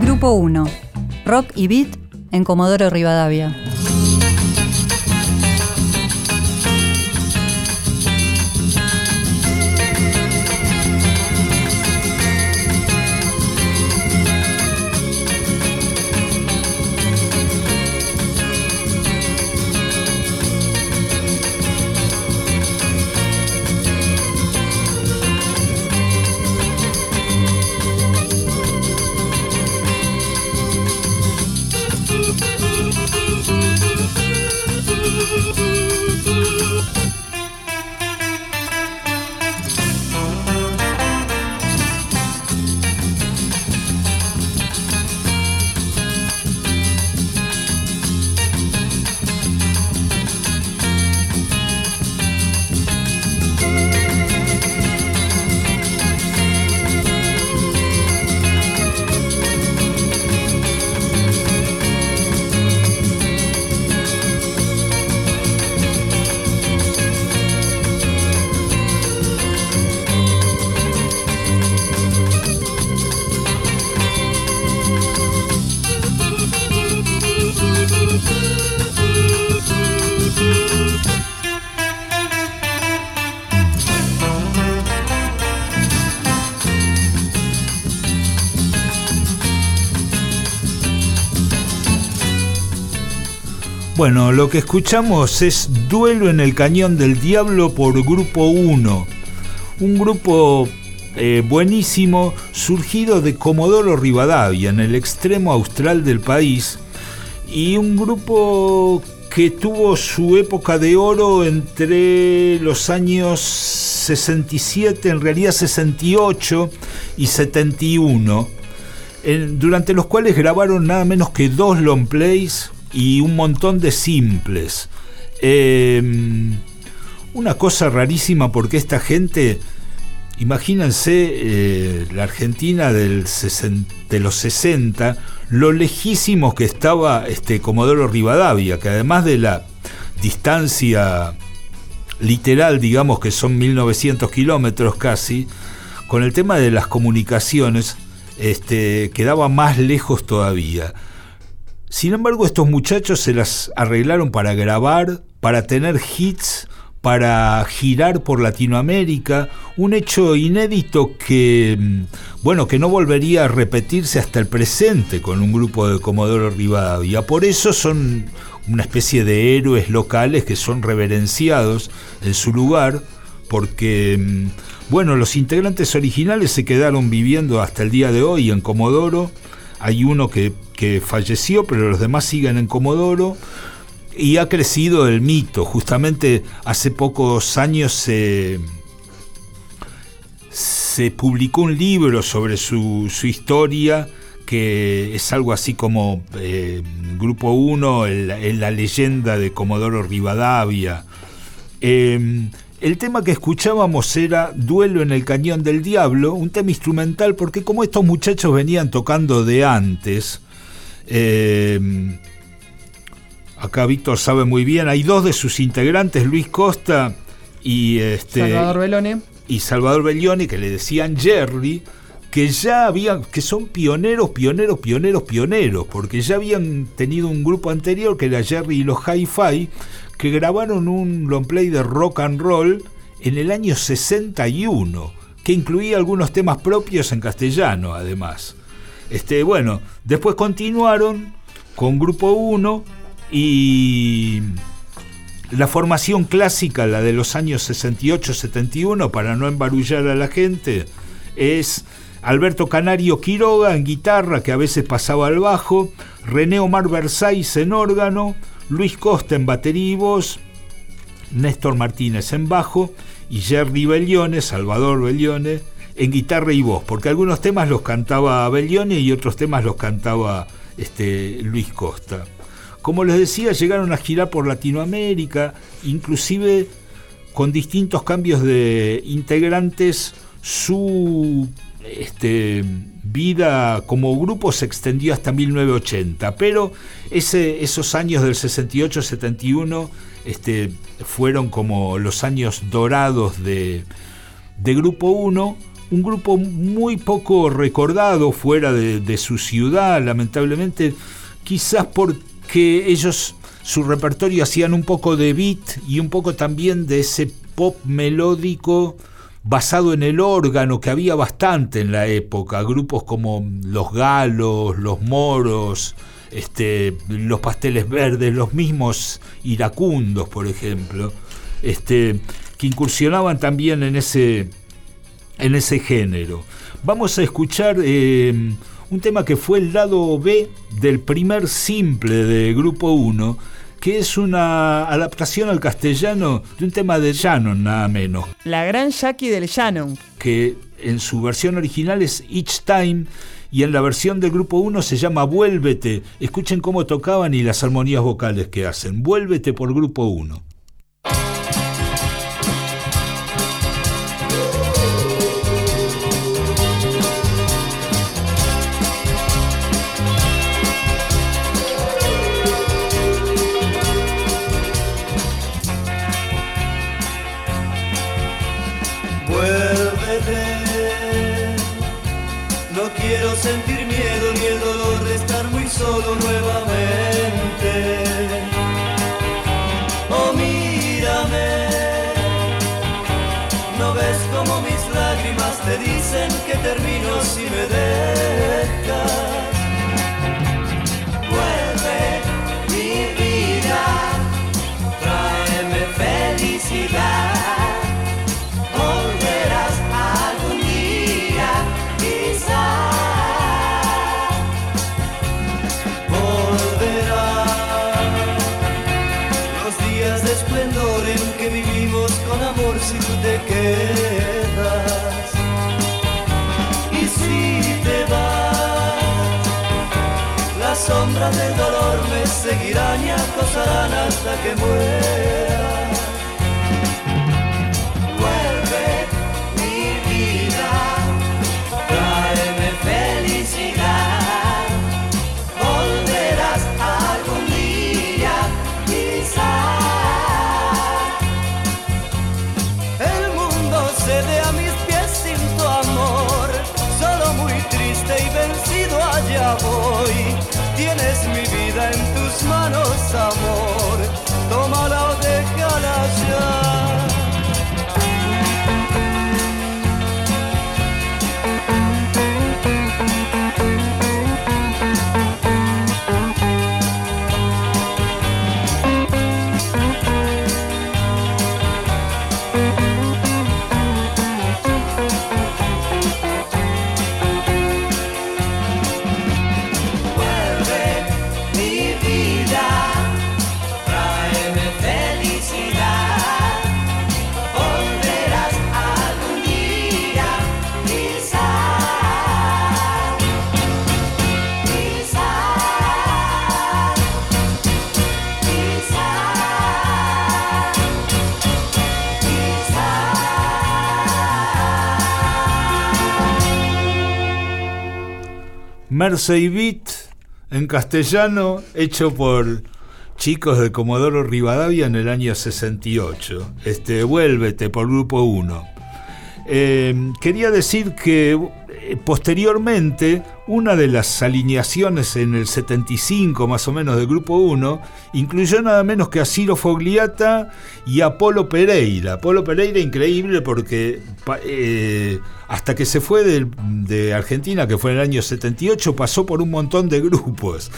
Grupo 1. Rock y beat en Comodoro Rivadavia. Bueno, lo que escuchamos es Duelo en el Cañón del Diablo por Grupo 1. Un grupo eh, buenísimo surgido de Comodoro Rivadavia, en el extremo austral del país. Y un grupo que tuvo su época de oro entre los años 67, en realidad 68 y 71, durante los cuales grabaron nada menos que dos long plays y un montón de simples. Em, una cosa rarísima porque esta gente, imagínense eh, la Argentina del de los 60, lo lejísimos que estaba este Comodoro Rivadavia, que además de la distancia literal, digamos que son 1900 kilómetros casi, con el tema de las comunicaciones, este, quedaba más lejos todavía. Sin embargo, estos muchachos se las arreglaron para grabar, para tener hits, para girar por Latinoamérica, un hecho inédito que, mm, bueno, que no volvería a repetirse hasta el presente con un grupo de Comodoro Rivadavia. Por eso son una especie de héroes locales que son reverenciados en su lugar, porque, mm, bueno, los integrantes originales se quedaron viviendo hasta el día de hoy en Comodoro. Hay uno que que falleció, pero los demás siguen en Comodoro. Y ha crecido el mito. Justamente hace pocos años se, se publicó un libro sobre su, historia que es algo así como eh, Grupo 1, en la leyenda de Comodoro Rivadavia. Em, el tema que escuchábamos era Duelo en el Cañón del Diablo, un tema instrumental porque como estos muchachos venían tocando de antes, eh, acá Víctor sabe muy bien, hay dos de sus integrantes, Luis Costa y este Salvador Bellone. Y Salvador Bellone, que le decían Jerry, que ya habían, que son pioneros, pioneros, pioneros, pioneros, porque ya habían tenido un grupo anterior que era Jerry y los Hi-Fi, que grabaron un long play de rock and roll en el año 61, que incluía algunos temas propios en castellano, además. Este, bueno, después continuaron con Grupo 1 y la formación clásica, la de los años 68-71, para no embarullar a la gente, es Alberto Canario Quiroga en guitarra, que a veces pasaba al bajo, René Omar Versailles en órgano, Luis Costa en batería Néstor Martínez en bajo y Jerry Bellione, Salvador Bellione, en guitarra y voz, porque algunos temas los cantaba Bellione y otros temas los cantaba este, Luis Costa. Como les decía, llegaron a girar por Latinoamérica, inclusive con distintos cambios de integrantes, su este, vida como grupo se extendió hasta 1980, pero ese, esos años del 68-71 este, fueron como los años dorados de, de Grupo 1 un grupo muy poco recordado fuera de, su ciudad, lamentablemente, quizás porque ellos, su repertorio hacían un poco de beat y un poco también de ese pop melódico basado en el órgano que había bastante en la época, grupos como Los Galos, Los Moros, este, Los Pasteles Verdes, los mismos iracundos, por ejemplo, este, que incursionaban también en ese, en ese género. Vamos a escuchar eh, un tema que fue el lado B del primer simple de Grupo 1, que es una adaptación al castellano de un tema de Shannon, nada menos. La gran Jackie del Shannon. Que en su versión original es Each Time y en la versión del grupo 1 se llama Vuélvete. Escuchen cómo tocaban y las armonías vocales que hacen. Vuélvete por grupo 1. te dicen que termino si me dejas. Vuelve mi vida, tráeme felicidad. Volverás algún día, quizás. Volverás los días de esplendor en que vivimos con amor si tú te quedas. Del dolor me seguirán y acosarán hasta que muera. Tienes mi vida en tus manos, amor. Mersey Beat en castellano, hecho por chicos de Comodoro Rivadavia en el año 68. Este, Vuélvete por Grupo 1. Eh, quería decir que eh, posteriormente, una de las alineaciones en el 75 más o menos del Grupo 1 incluyó nada menos que a Ciro Fogliata y a Polo Pereira. Polo Pereira increíble porque eh, hasta que se fue de Argentina, que fue en el año 78, pasó por un montón de grupos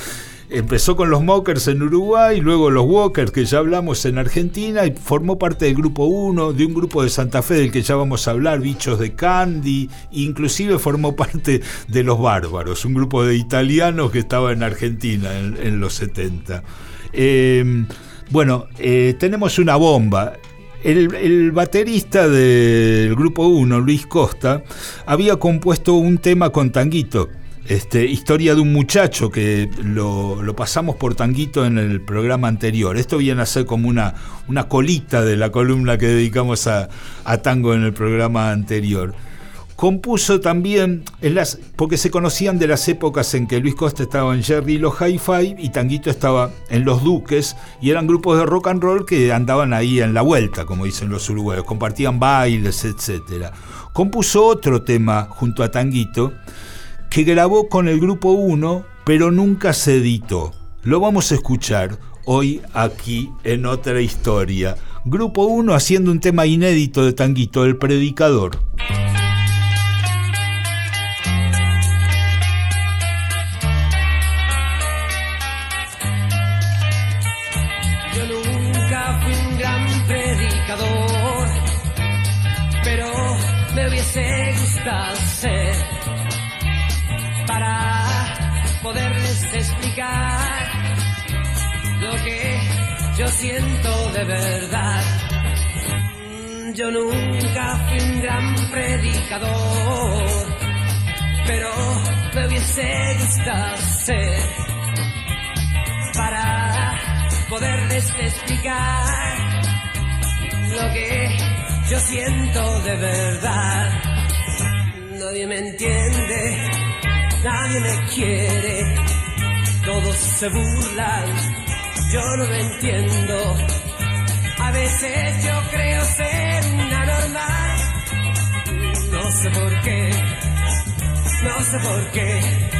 empezó con los Mokers en Uruguay, luego los Walkers, que ya hablamos en Argentina, y formó parte del grupo 1, de un grupo de Santa Fe del que ya vamos a hablar, Bichos de Candy, inclusive formó parte de Los Bárbaros, un grupo de italianos que estaba en Argentina en, los 70. Eh, bueno, eh, tenemos una bomba. El, el, baterista del grupo 1, Luis Costa, había compuesto un tema con Tanguito, este, historia de un muchacho que lo, pasamos por tanguito en el programa anterior. Esto viene a ser como una, colita de la columna que dedicamos a, tango en el programa anterior. compuso también, en las, porque se conocían de las épocas en que Luis Costa estaba en Jerry y los Hi-Fi y Tanguito estaba en Los Duques y eran grupos de rock and roll que andaban ahí en la vuelta, como dicen los uruguayos, compartían bailes, etc. Compuso otro tema junto a Tanguito que grabó con el grupo 1, pero nunca se editó. Lo vamos a escuchar hoy aquí en otra historia. Grupo 1 haciendo un tema inédito de Tanguito, El Predicador. Lo que yo siento de verdad. Mm, Yo nunca fui un gran predicador, pero me hubiese gustado ser para poderles explicar lo que yo siento de verdad. Nadie me entiende, nadie me quiere, todos se burlan, yo no lo entiendo. A veces yo creo ser una normal, no sé por qué, no sé por qué.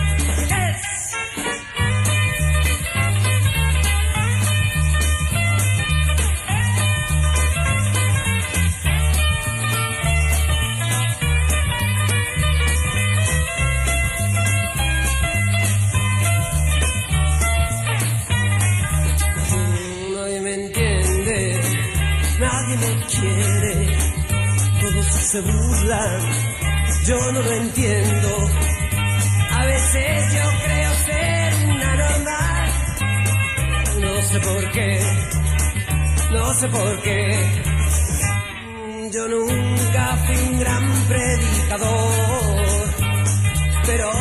Me quiere, todos se burlan, yo no lo entiendo. A veces yo creo ser una normal, no sé por qué, no sé por qué. Yo nunca fui un gran predicador, pero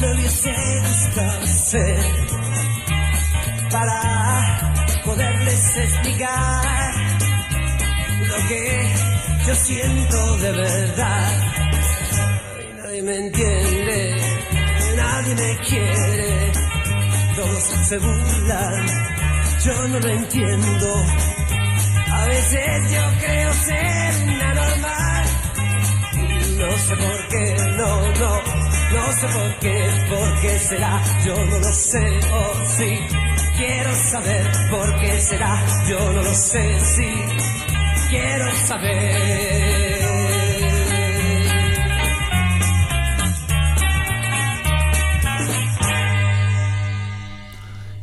me hubiese gustado ser para poderles explicar lo que yo siento de verdad. Ay, nadie me entiende, nadie me quiere, todos se burlan, yo no lo entiendo. A veces yo creo ser una normal, no sé por qué, no, no, no sé por qué, por qué será, yo no lo sé, oh sí, quiero saber por qué será, yo no lo sé, sí, quiero saber.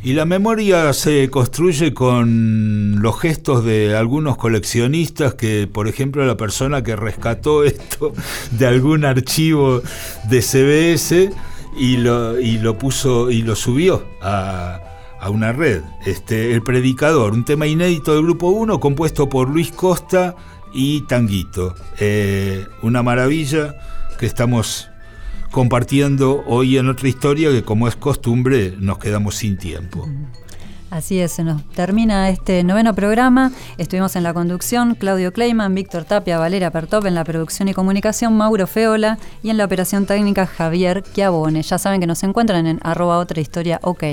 Y la memoria se construye con los gestos de algunos coleccionistas que, por ejemplo, la persona que rescató esto de algún archivo de CBS y lo, y lo puso y lo subió a, a una red. Este, El Predicador, un tema inédito del Grupo 1 compuesto por Luis Costa y Tanguito. Eh, una maravilla que estamos compartiendo hoy en otra historia que como es costumbre nos quedamos sin tiempo. Así es, se nos termina este noveno programa. Estuvimos en la conducción Claudio Kleiman, Víctor Tapia, Valera Pertop, en la producción y comunicación Mauro Feola y en la operación técnica Javier Chiavone. Ya saben que nos encuentran en arroba otra historia ok.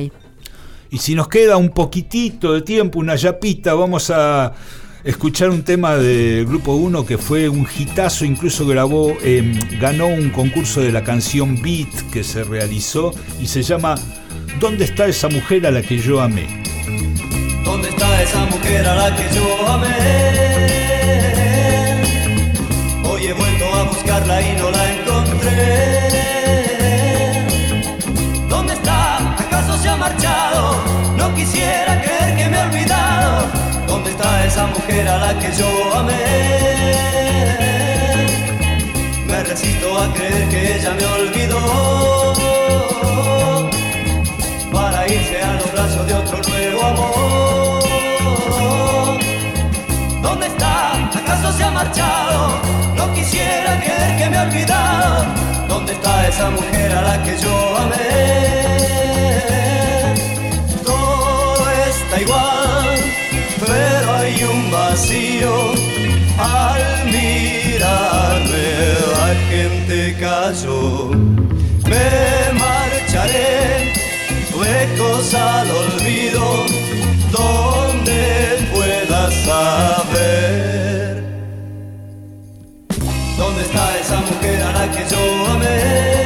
Y si nos queda un poquitito de tiempo, una yapita, vamos a escuchar un tema del Grupo 1 que fue un hitazo, incluso grabó, eh, ganó un concurso de la canción Beat que se realizó y se llama ¿Dónde está esa mujer a la que yo amé? ¿Dónde está esa mujer a la que yo amé? Esa mujer a la que yo amé? Me resisto a creer que ella me olvidó para irse a los brazos de otro nuevo amor. ¿Dónde está? ¿Acaso se ha marchado? No quisiera creer que me ha olvidado. ¿Dónde está esa mujer a la que yo amé? Todo está igual, pero hay un vacío al mirarme. La gente cayó. Me marcharé, lejos al olvido, donde puedas saber. ¿Dónde está esa mujer a la que yo amé?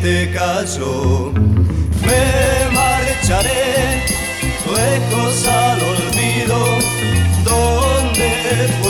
Gente cayó. Me marcharé lejos al olvido, donde pueda